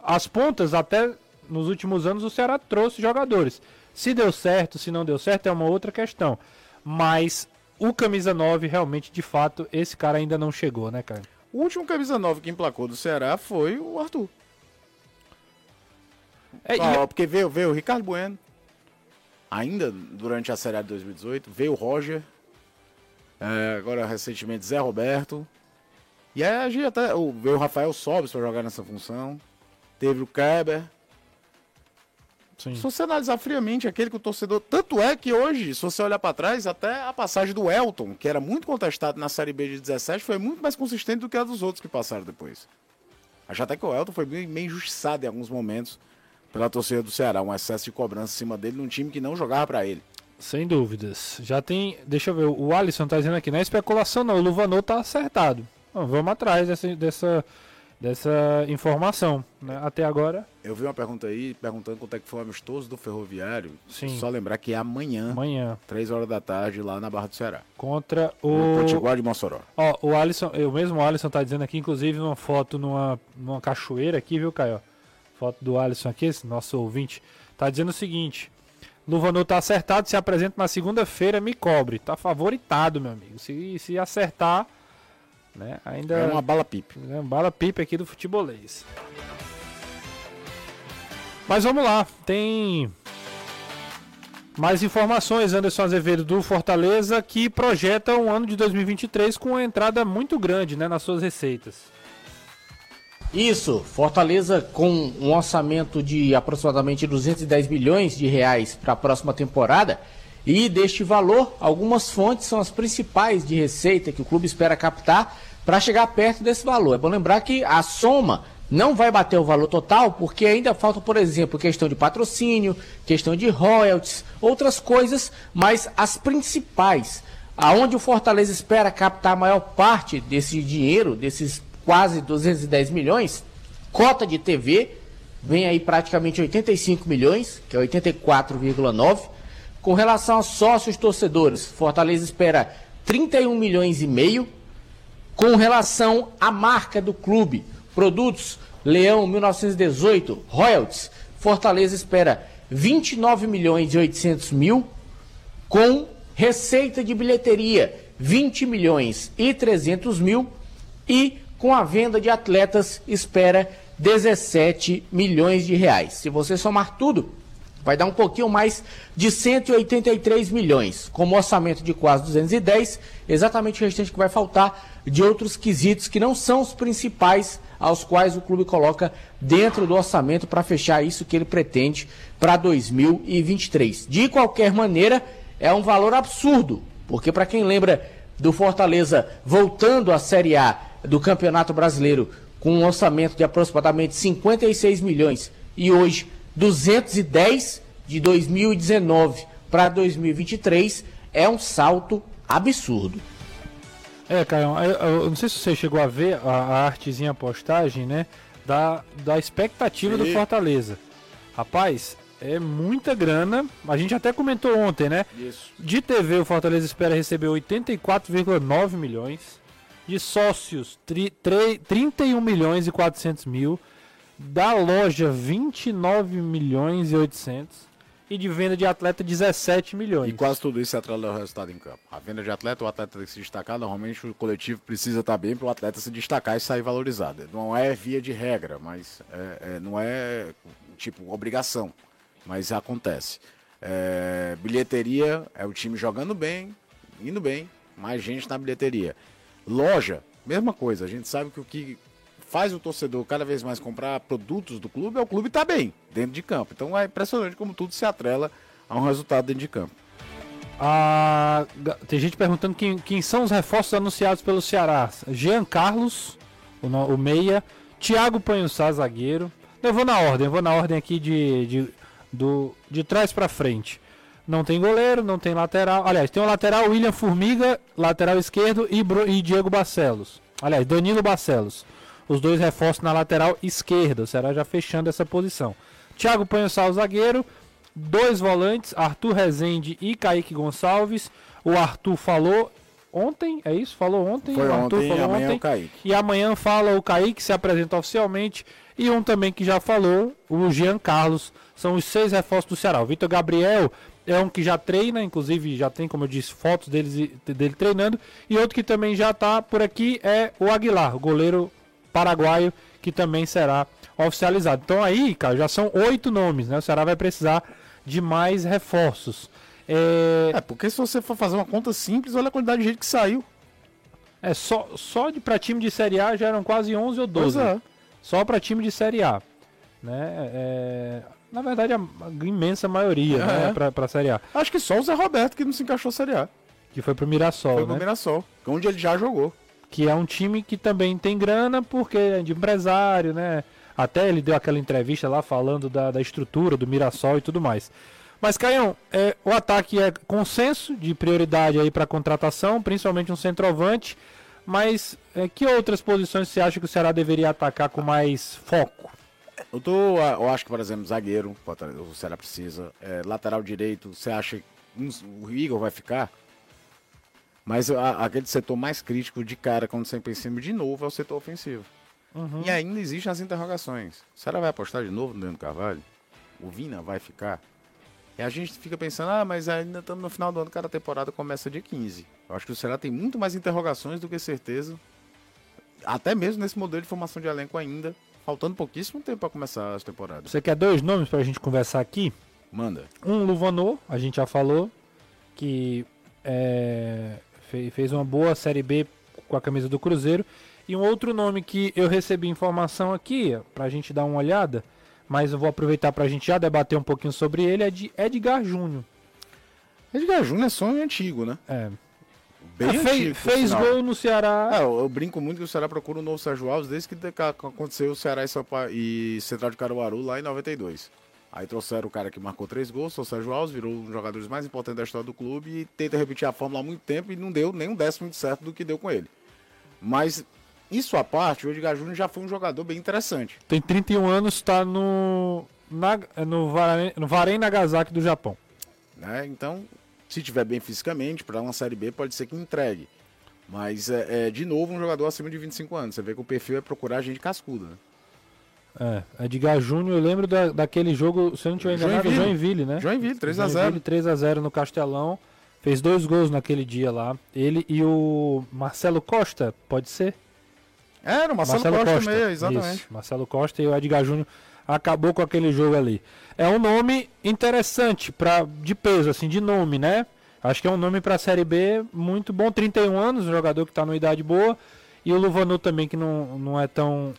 As pontas até nos últimos anos o Ceará trouxe jogadores. Se deu certo, se não deu certo, é uma outra questão. Mas o camisa 9, realmente, de fato, esse cara ainda não chegou, né, cara? O último camisa 9 que emplacou do Ceará foi o Arthur. É, ah, e... Porque veio, veio o Ricardo Bueno, ainda durante a Série A de 2018, veio o Roger, é, agora recentemente Zé Roberto. E aí a gente até. Veio o Rafael Sobes para jogar nessa função. Teve o Keber. Sim. Se você analisar friamente aquele que o torcedor. Tanto é que hoje, se você olhar para trás, até a passagem do Elton, que era muito contestado na Série B de 17, foi muito mais consistente do que a dos outros que passaram depois. Acho até que o Elton foi meio injustiçado em alguns momentos pela torcida do Ceará. Um excesso de cobrança em cima dele num time que não jogava para ele. Sem dúvidas. Já tem. Deixa eu ver, o Alisson tá dizendo aqui, não é especulação não, o Luvanô tá acertado. vamos atrás dessa, dessa, dessa informação. Né? Até agora. Eu vi uma pergunta aí perguntando quanto é que foi o amistoso do Ferroviário. Sim. Só lembrar que é amanhã. Amanhã. 3 horas da tarde, lá na Barra do Ceará. Contra o. Potiguar de Mossoró. Ó, o Alisson, o mesmo Alisson tá dizendo aqui, inclusive, uma foto numa, numa cachoeira aqui, viu, Caio? Foto do Alisson aqui, esse nosso ouvinte. Tá dizendo o seguinte. Luvanor tá acertado, se apresenta na segunda-feira, me cobre. Tá favoritado, meu amigo. Se, se acertar, né, ainda... É uma bala pipe. É uma bala pipe aqui do futebolês. Mas vamos lá, tem mais informações, Anderson Azevedo do Fortaleza, que projeta um ano de 2023 com uma entrada muito grande né, nas suas receitas. Isso, Fortaleza com um orçamento de aproximadamente 210 milhões de reais para a próxima temporada. E deste valor, algumas fontes são as principais de receita que o clube espera captar para chegar perto desse valor. É bom lembrar que a soma não vai bater o valor total, porque ainda falta, por exemplo, questão de patrocínio, questão de royalties, outras coisas, mas as principais, aonde o Fortaleza espera captar a maior parte desse dinheiro, desses quase 210 milhões. Cota de TV vem aí praticamente 85 milhões, que é 84,9. Com relação a sócios torcedores, Fortaleza espera 31 milhões e meio. Com relação à marca do clube, produtos Leão 1918, royalties, Fortaleza espera 29 milhões e 800 mil. Com receita de bilheteria 20 milhões e 300 mil. E com a venda de atletas, espera 17 milhões de reais. Se você somar tudo, vai dar um pouquinho mais de 183 milhões, com um orçamento de quase 210, exatamente o restante que vai faltar de outros quesitos que não são os principais aos quais o clube coloca dentro do orçamento para fechar isso que ele pretende para 2023. De qualquer maneira, é um valor absurdo, porque para quem lembra do Fortaleza voltando à Série A do Campeonato Brasileiro com um orçamento de aproximadamente 56 milhões e hoje 210 de 2019 para 2023 é um salto absurdo. É, Caio, eu, não sei se você chegou a ver a, a artezinha a postagem, né? Da, da expectativa Sim. do Fortaleza. Rapaz, é muita grana. A gente até comentou ontem, né? Isso. De TV, o Fortaleza espera receber 84,9 milhões de sócios, tri, tri, 31 milhões e 400 mil, da loja 29 milhões e 800 e de venda de atleta 17 milhões. E quase tudo isso é atrelado ao resultado em campo. A venda de atleta, o atleta tem que se destacar, normalmente o coletivo precisa estar bem para o atleta se destacar e sair valorizado. Não é via de regra, mas é, é, não é tipo obrigação, mas acontece. É, bilheteria é o time jogando bem, indo bem, mais gente na bilheteria. Loja, mesma coisa. A gente sabe que o que faz o torcedor cada vez mais comprar produtos do clube é o clube estar tá bem dentro de campo. Então é impressionante como tudo se atrela a um resultado dentro de campo. Ah, tem gente perguntando quem, quem, são os reforços anunciados pelo Ceará. Jean Carlos, o, o meia, Thiago Panhussá, zagueiro. Eu vou na ordem, vou na ordem aqui de, de, do, de trás para frente. Não tem goleiro, não tem lateral. Aliás, tem o lateral William Formiga, lateral esquerdo e, Bro, e Diego Barcelos. Aliás, Danilo Barcelos. Os dois reforços na lateral esquerda. Será já fechando essa posição. Thiago Panhossal, zagueiro. Dois volantes, Arthur Rezende e Kaique Gonçalves. O Arthur falou ontem, é isso? Falou ontem. Foi o Arthur ontem e falou amanhã é ontem. o Kaique. E amanhã fala o Kaique, se apresenta oficialmente. E um também que já falou, o Jean Carlos. São os seis reforços do Ceará. O Vitor Gabriel é um que já treina, inclusive já tem, como eu disse, fotos deles, dele treinando. E outro que também já está por aqui é o Aguilar, o goleiro paraguaio, que também será oficializado. Então aí, cara, já são oito nomes, né? O Ceará vai precisar de mais reforços. É, É, porque se você for fazer uma conta simples, olha a quantidade de gente que saiu. é só, só de para time de Série A já eram quase 11 ou 12. Pois é. Só para time de Série A. Né? É, na verdade, a, imensa maioria É. né? para a Série A. Acho que só o Zé Roberto que não se encaixou na Série A. Que foi pro Mirassol, Foi né? pro Mirassol, onde ele já jogou. que é um time que também tem grana porque é de empresário, né? Até ele deu aquela entrevista lá falando da, da estrutura do Mirassol e tudo mais. Mas, Caião, é, o ataque é consenso de prioridade aí para contratação, principalmente um centroavante. Mas é, que outras posições você acha que o Ceará deveria atacar com mais foco? Eu, tô, eu acho que, por exemplo, zagueiro, o Ceará precisa. É, lateral direito, você acha que o Igor vai ficar? Mas a- aquele setor mais crítico de cara, quando você pensa em cima de novo, é o setor ofensivo. E ainda existem as interrogações. O Ceará vai apostar de novo no Leandro Carvalho? O Vina vai ficar? E a gente fica pensando, ah, mas ainda estamos no final do ano, cada temporada começa dia 15. Eu acho que o Ceará tem muito mais interrogações do que certeza. Até mesmo nesse modelo de formação de elenco ainda, faltando pouquíssimo tempo para começar as temporadas. Você quer dois nomes para a gente conversar aqui? Manda. Um Luvanor, a gente já falou, que é, fe- fez uma boa Série B com a camisa do Cruzeiro. E um outro nome que eu recebi informação aqui, para a gente dar uma olhada, mas eu vou aproveitar para a gente já debater um pouquinho sobre ele, é de Edgar Júnior. Edgar Júnior é sonho antigo, né? É, Bem Ah, fez antigo, fez sinal. gol no Ceará. É, eu, eu brinco muito que o Ceará procura o novo Sérgio Alves desde que aconteceu o Ceará e, e Central de Caruaru lá em 92. Aí trouxeram o cara que marcou três gols, o Sérgio Alves, virou um dos jogadores mais importantes da história do clube e tenta repetir a fórmula há muito tempo e não deu nem um décimo de certo do que deu com ele. Mas, isso à parte, o Edgar Júnior já foi um jogador bem interessante. Tem 31 anos, está no, na, no, Varen, no Varen Nagasaki do Japão. né? Então, se tiver bem fisicamente, para uma Série B pode ser que entregue. Mas, é, é, de novo, um jogador acima de 25 anos. Você vê que o perfil é procurar gente cascuda. Né? É, Edgar Júnior, eu lembro da, daquele jogo, se eu não tiver enganado, Joinville. Joinville, né? Joinville, 3x0. Joinville, 3x0 no Castelão. Fez dois gols naquele dia lá. Ele e o Marcelo Costa, pode ser? Era o Marcelo, Costa, meia, exatamente. Isso, Marcelo Costa e o Edgar Júnior acabou com aquele jogo ali. É um nome interessante para de peso, assim, de nome, né? Acho que é um nome para a Série B muito bom. 31 anos, um jogador que está numa idade boa. E o Luvanu também, que não, não é tão.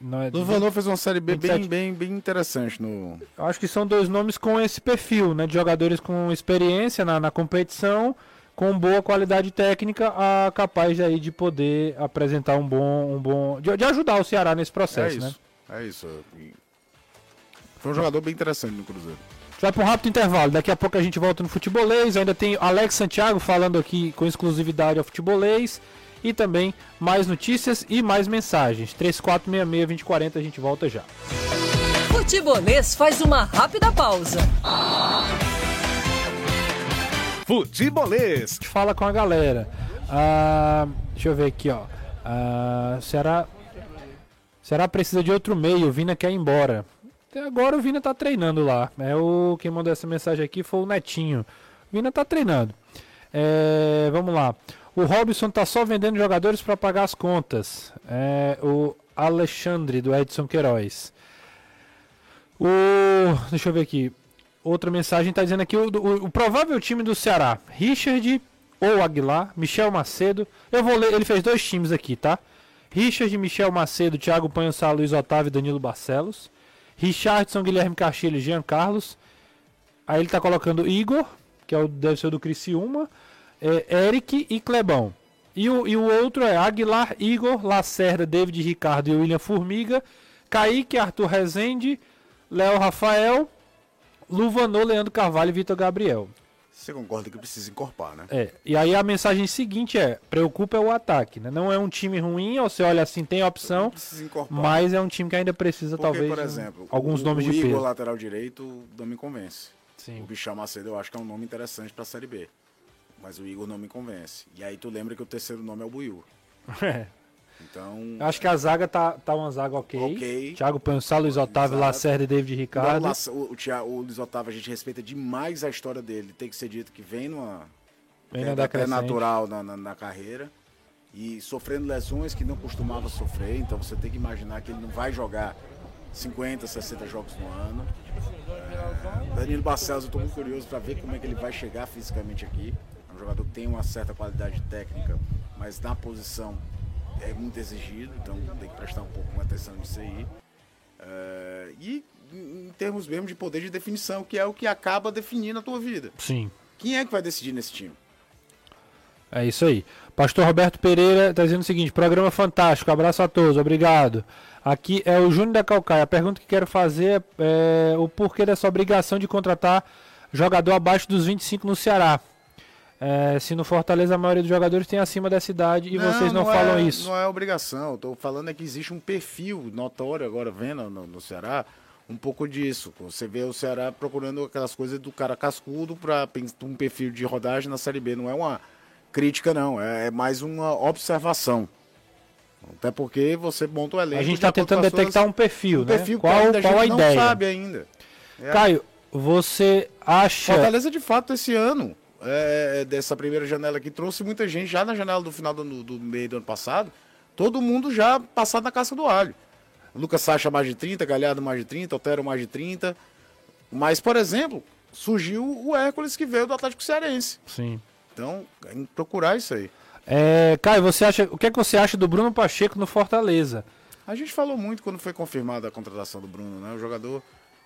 Não é, Vanor fez uma série B 27. bem, bem, bem interessante no. Acho que são dois nomes com esse perfil, né? De jogadores com experiência na, na competição, com boa qualidade técnica, a capaz aí de poder apresentar um bom. Um bom de, de ajudar o Ceará nesse É processo, né? isso. É isso. E Foi um jogador bem interessante no Cruzeiro. Vai para um rápido intervalo. Daqui a pouco a gente volta no futebolês. Ainda tem Alex Santiago falando aqui com exclusividade ao futebolês. E também mais notícias e mais mensagens. 3466-2040, a gente volta já. Futebolês faz uma rápida pausa. Futebolês. A gente fala com a galera. Ah, deixa eu ver aqui, ó. Ah, Ceará, Ceará precisa de outro meio. O Vina quer ir embora. Até agora o Vina tá treinando lá. É o quem mandou essa mensagem aqui foi o Netinho. O Vina tá treinando. É, vamos lá. O Robson tá só vendendo jogadores para pagar as contas. É, o Alexandre do Edson Queiroz. O, deixa eu ver aqui. Outra mensagem está dizendo aqui o, o- o provável time do Ceará: Richard ou Aguilar, Michel Macedo. Eu vou ler, ele fez dois times aqui, tá? Richard, Michel Macedo, Thiago Panhossá, Luiz Otávio e Danilo Barcelos. Richardson, Guilherme Castilho Jean Carlos. Aí ele tá colocando Igor, que é o, deve ser o do Criciúma, é, Eric e Clebão. E o, e o outro é Aguilar, Igor, Lacerda, David Ricardo e William Formiga, Kaique, Arthur Rezende, Léo Rafael, Luvanô, Leandro Carvalho e Vitor Gabriel. Você concorda que precisa encorpar, né? É, e aí a mensagem seguinte é: preocupa é o ataque, né? Não é um time ruim, ou você olha assim, tem opção, mas é um time que ainda precisa, Porque, talvez, por exemplo, alguns o, nomes o de Igor, peso. lateral direito, não me convence. Sim. O Bichão Macedo eu acho que é um nome interessante pra Série B. mas o Igor não me convence. E aí tu lembra que o terceiro nome é o Buiu. *laughs* É. Então, Acho que a zaga tá, tá uma zaga ok. Ok. Thiago Pensar, Luiz Otávio, Exato. Lacerda e David Ricardo. o, Lac- o, o, Thia- o Luiz Otávio, a gente respeita demais a história dele. Tem que ser dito que vem numa. Vem é até natural na, na, na carreira. E sofrendo lesões que não costumava sofrer. Então você tem que imaginar que ele não vai jogar 50, 60 jogos no ano. É, Danilo Barcelos, eu estou muito curioso para ver como é que ele vai chegar fisicamente aqui. É um jogador que tem uma certa qualidade técnica, mas na posição é muito exigido, então tem que prestar um pouco mais atenção nisso aí. É, e em termos mesmo de poder de definição, que é o que acaba definindo a tua vida. Sim. Quem é que vai decidir nesse time? É isso aí. Pastor Roberto Pereira está dizendo o seguinte: programa fantástico, abraço a todos, obrigado. Aqui é o Júnior da Calcaia. A pergunta que quero fazer é o porquê dessa obrigação de contratar jogador abaixo dos 25 no Ceará. É, se no Fortaleza a maioria dos jogadores tem acima dessa idade e vocês não, falam é, isso. Não é obrigação. Estou falando é que existe um perfil notório agora, vendo no, no Ceará, um pouco disso. Você vê o Ceará procurando aquelas coisas do cara cascudo para um perfil de rodagem na Série B. Não é uma crítica, não. É, é mais uma observação. Até porque você monta o elenco. A gente está tentando suas- detectar um perfil, um né? perfil que qual ainda qual a, gente ideia? não sabe ainda. É. Caio, você acha. Fortaleza, de fato, esse ano, é, dessa primeira janela aqui, trouxe muita gente já na janela do final do, do meio do ano passado. Todo mundo já passado na caça do alho. Lucas Sacha mais de 30, Galhardo mais de 30, Otero mais de 30. Mas, por exemplo, surgiu o Hércules que veio do Atlético Cearense. Sim. Então, é procurar isso aí. É, Caio, você acha, o que é que você acha do Bruno Pacheco no Fortaleza? A gente falou muito quando foi confirmada a contratação do Bruno, né? O jogador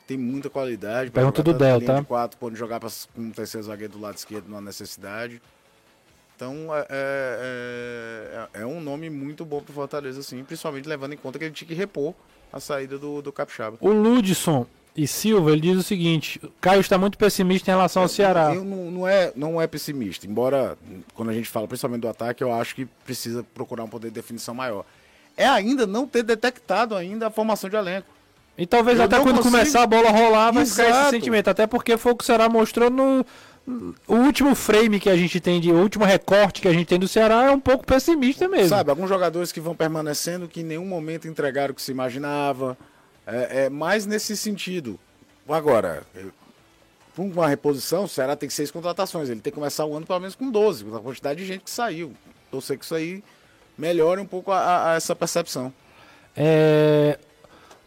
tem muita qualidade. Pergunta do Del, tá? De quatro, pode jogar pra, com um terceiro zagueiro do lado esquerdo numa necessidade. Então é, é, é- é um nome muito bom pro Fortaleza, sim, principalmente levando em conta que ele tinha que repor a saída do, do Capixaba. O Ludson e Silva, ele diz o seguinte: Caio está muito pessimista em relação ao Ceará. Eu não, não, é, não é pessimista, embora quando a gente fala principalmente do ataque, eu acho que precisa procurar um poder de definição maior. É ainda não ter detectado ainda a formação de elenco. E talvez Eu até quando consigo- começar a bola rolar vai ficar esse Exato. sentimento. Até porque foi o que o Ceará mostrou no. O último frame que a gente tem, de, o último recorte que a gente tem do Ceará é um pouco pessimista mesmo. Sabe, alguns jogadores que vão permanecendo que em nenhum momento entregaram o que se imaginava. É, é mais nesse sentido. Agora, com uma reposição, o Ceará tem seis contratações. Ele tem que começar o ano pelo menos com 12, com a quantidade de gente que saiu. Eu sei que isso aí melhore um pouco a- a essa percepção. É,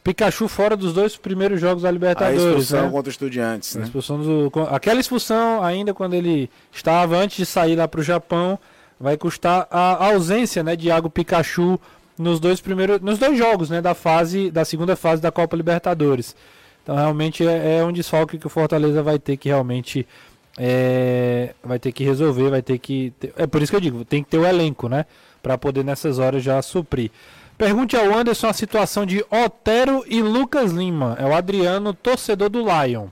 Pikachu fora dos dois primeiros jogos da a Libertadores. expulsão né? contra estudiantes, A né? expulsão do- aquela expulsão, ainda quando ele estava antes de sair lá para o Japão, vai custar a ausência né, de Iago Pikachu nos dois primeiros, nos dois jogos né, da fase, da segunda fase da Copa Libertadores. Então realmente é, é um desfalque que o Fortaleza vai ter que realmente é, vai ter que resolver, vai ter que ter- é por isso que eu digo, tem que ter o elenco, né, para poder nessas horas já suprir. Pergunte ao Anderson a situação de Otero e Lucas Lima. É o Adriano, torcedor do Lion.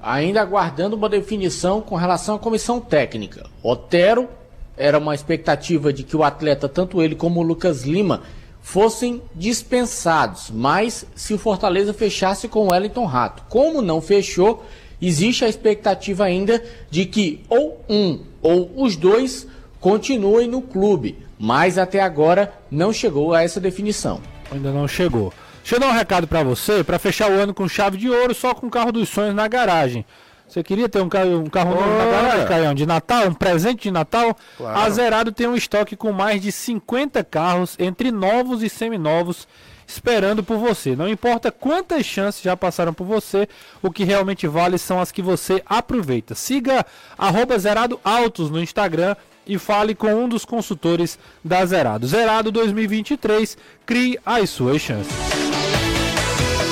Ainda aguardando uma definição com relação à comissão técnica. Otero era uma expectativa de que o atleta, tanto ele como o Lucas Lima, fossem dispensados, mas se o Fortaleza fechasse com o Wellington Rato. Como não fechou, existe a expectativa ainda de que ou um ou os dois continuem no clube, mas até agora não chegou a essa definição. Ainda não chegou. Deixa eu dar um recado pra você, pra fechar o ano com chave de ouro, só com o carro dos sonhos na garagem. Você queria ter um carro, um carro novo na garagem, Caião, de Natal, um presente de Natal? Claro. A Zerado tem um estoque com mais de 50 carros, entre novos e seminovos, esperando por você. Não importa quantas chances já passaram por você, o que realmente vale são as que você aproveita. Siga arroba Zerado Autos no Instagram e fale com um dos consultores da Zerado. Zerado 2023, crie as suas chances.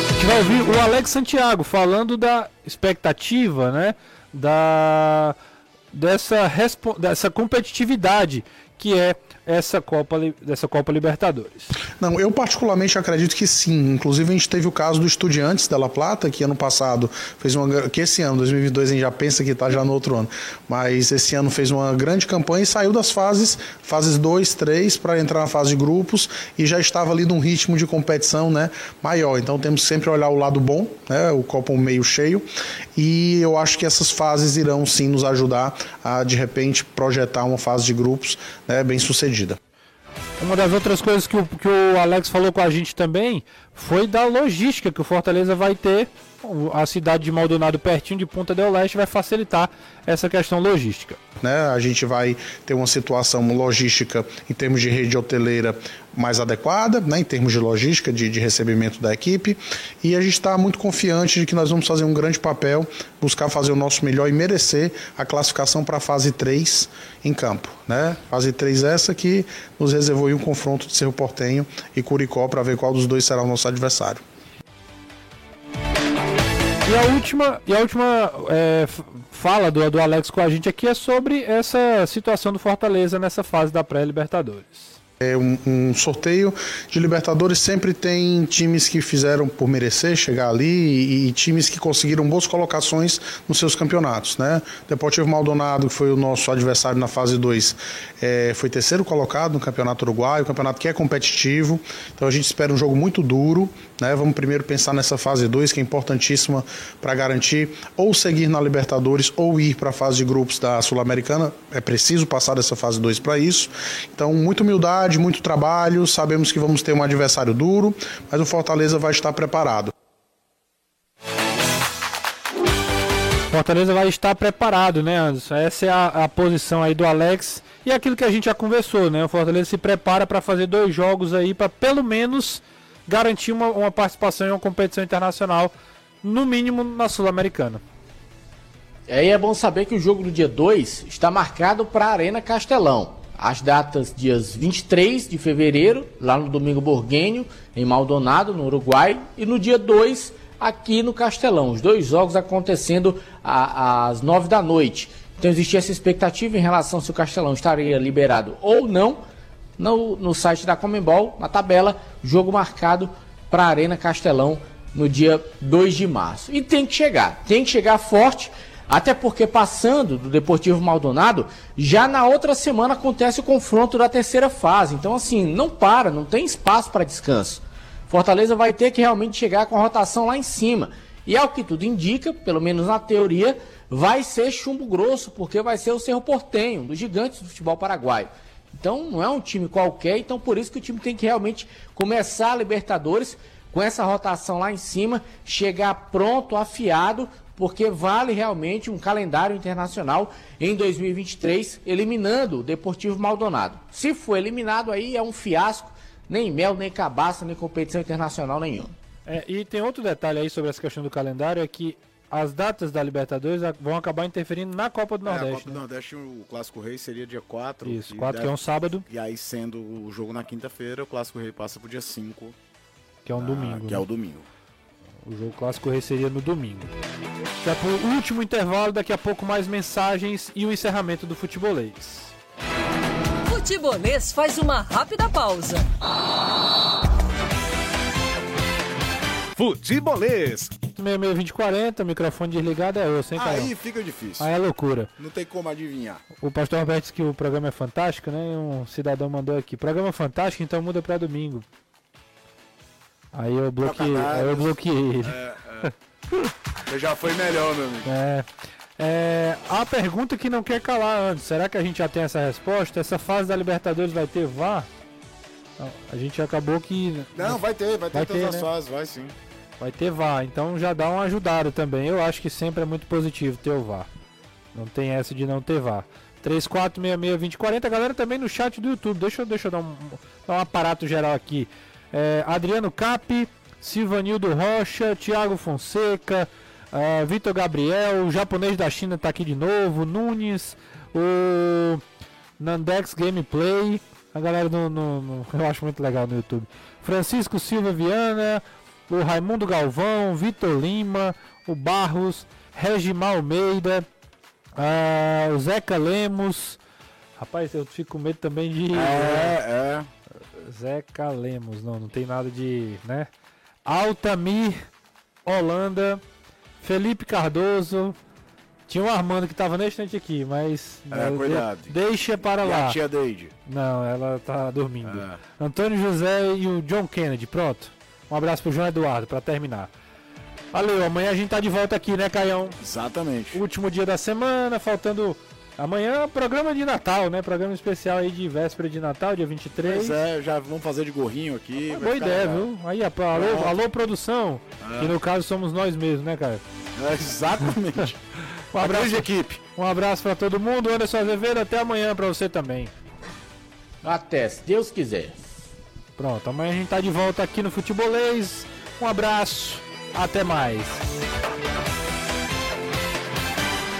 A gente vai ouvir o Alex Santiago falando da expectativa, né? Da dessa, dessa competitividade que é essa Copa, dessa Copa Libertadores. Não, eu particularmente acredito que sim. Inclusive a gente teve o caso do Estudiantes da La Plata, que ano passado fez uma que esse ano, 2022, a gente já pensa que está já no outro ano, mas esse ano fez uma grande campanha e saiu das fases, fases 2, 3 para entrar na fase de grupos e já estava ali num ritmo de competição, né, maior. Então temos sempre olhar o lado bom, né, o copo meio cheio, e eu acho que essas fases irão sim nos ajudar a de repente projetar uma fase de grupos, né, bem sucedida. Uma das outras coisas que o, que o Alex falou com a gente também foi da logística que o Fortaleza vai ter. A cidade de Maldonado, pertinho de Ponta del Leste, vai facilitar essa questão logística. Né? A gente vai ter uma situação logística em termos de rede hoteleira mais adequada, né? em termos de logística, de, de recebimento da equipe, e a gente está muito confiante de que nós vamos fazer um grande papel, buscar fazer o nosso melhor e merecer a classificação para a fase 3 em campo. Né? Fase 3 essa que nos reservou um confronto de Cerro Portenho e Curicó para ver qual dos dois será o nosso adversário. E a última, e a última é, fala do, do Alex com a gente aqui é sobre essa situação do Fortaleza nessa fase da pré-Libertadores. É um, um, sorteio de Libertadores sempre tem times que fizeram por merecer chegar ali e, e, times que conseguiram boas colocações nos seus campeonatos, né? Deportivo Maldonado, que foi o nosso adversário na fase 2, é, foi terceiro colocado no Campeonato Uruguaio, um campeonato que é competitivo, então a gente espera um jogo muito duro, né? Vamos primeiro pensar nessa fase 2, que é importantíssima para garantir ou seguir na Libertadores ou ir para a fase de grupos da Sul-Americana, é preciso passar dessa fase 2 para isso, então muita humildade de muito trabalho, sabemos que vamos ter um adversário duro, mas o Fortaleza vai estar preparado. Fortaleza vai estar preparado, né, Anderson? Essa é a, a, posição aí do Alex e aquilo que a gente já conversou, né? O Fortaleza se prepara para fazer dois jogos aí para pelo menos garantir uma, uma participação em uma competição internacional, no mínimo na Sul-Americana. É, e é bom saber que o jogo do dia 2 está marcado para a Arena Castelão. As datas dias 23 de fevereiro, lá no Domingo Borguenho, em Maldonado, no Uruguai, e no dia 2, aqui no Castelão. Os dois jogos acontecendo às 9 da noite. Então existia essa expectativa em relação se o Castelão estaria liberado ou não. No, no site da Comembol, na tabela, jogo marcado para a Arena Castelão no dia 2 de março. E tem que chegar, tem que chegar forte até porque passando do Deportivo Maldonado, já na outra semana acontece o confronto da terceira fase. Então, assim, não para, não tem espaço para descanso. Fortaleza vai ter que realmente chegar com a rotação lá em cima. E ao que tudo indica, pelo menos na teoria, vai ser chumbo grosso, porque vai ser o Cerro Portenho, um dos gigantes do futebol paraguaio. Então não é um time qualquer, então por isso que o time tem que realmente começar a Libertadores com essa rotação lá em cima, chegar pronto, afiado, porque vale realmente um calendário internacional em 2023, eliminando o Deportivo Maldonado. Se for eliminado aí é um fiasco, nem mel, nem cabaça, nem competição internacional nenhuma. É, e tem outro detalhe aí sobre essa questão do calendário, é que as datas da Libertadores vão acabar interferindo na Copa do Nordeste. É, a Copa né? do Nordeste, o Clássico Rei seria dia 4. Isso, 4 que é um sábado. E aí, sendo o jogo na quinta-feira, o Clássico Rei passa pro dia 5. Que é um domingo. Que né? é o domingo. O jogo clássico rei seria no domingo. Já pro último intervalo, daqui a pouco mais mensagens e o encerramento do futebolês. Futebolês faz uma rápida pausa. Futebolês. 662040, microfone desligado é eu, sem Aí fica difícil. Aí é loucura. Não tem como adivinhar. O pastor Roberto disse que o programa é fantástico, né? Um cidadão mandou aqui. Programa fantástico, então muda para domingo. Aí eu bloqueei, aí eu bloqueei ele. É, é. já foi melhor, meu amigo. É. É, a pergunta que não quer calar antes, será que a gente já tem essa resposta? Essa fase da Libertadores vai ter VAR? Não, a gente acabou que. Não, vai ter, vai ter vai todas ter, as né? fases, vai sim. Vai ter VAR, então já dá uma ajudada também. Eu acho que sempre é muito positivo ter o VAR. Não tem essa de não ter VAR. 34662040, galera também no chat do YouTube. Deixa, deixa eu dar um, dar um aparato geral aqui. É, Adriano Cap, Silvanildo Rocha, Thiago Fonseca, uh, Vitor Gabriel, o japonês da China está aqui de novo, Nunes, o Nandex Gameplay, a galera no, no, no, eu acho muito legal no YouTube. Francisco Silva Viana, o Raimundo Galvão, Vitor Lima, o Barros, Regimar Almeida, o Zeca Lemos, Rapaz, eu fico com medo também de. É, é. Zeca Lemos, não, não tem nada de. né? Altamir, Holanda, Felipe Cardoso. Tinha um Armando que tava nesse instante aqui, mas. É, de- cuidado. deixa para E lá. a tia Deide. Não, ela tá dormindo. É. Antônio José e o John Kennedy, pronto. Um abraço pro João Eduardo para terminar. Valeu, amanhã a gente tá de volta aqui, né, Caião? Exatamente. Último dia da semana, faltando. Amanhã, programa de Natal, né? Programa especial aí de véspera de Natal, dia 23. Pois é, já vamos fazer de gorrinho aqui. Vai boa ideia, legal. viu? Aí, a- alô, alô, produção. Que no caso somos nós mesmos, né, cara? É, exatamente. *laughs* Um abraço, grande equipe. um abraço pra todo mundo. Anderson Azevedo, até amanhã pra você também. Até, se Deus quiser. Pronto, amanhã a gente tá de volta aqui no Futebolês. Um abraço, até mais.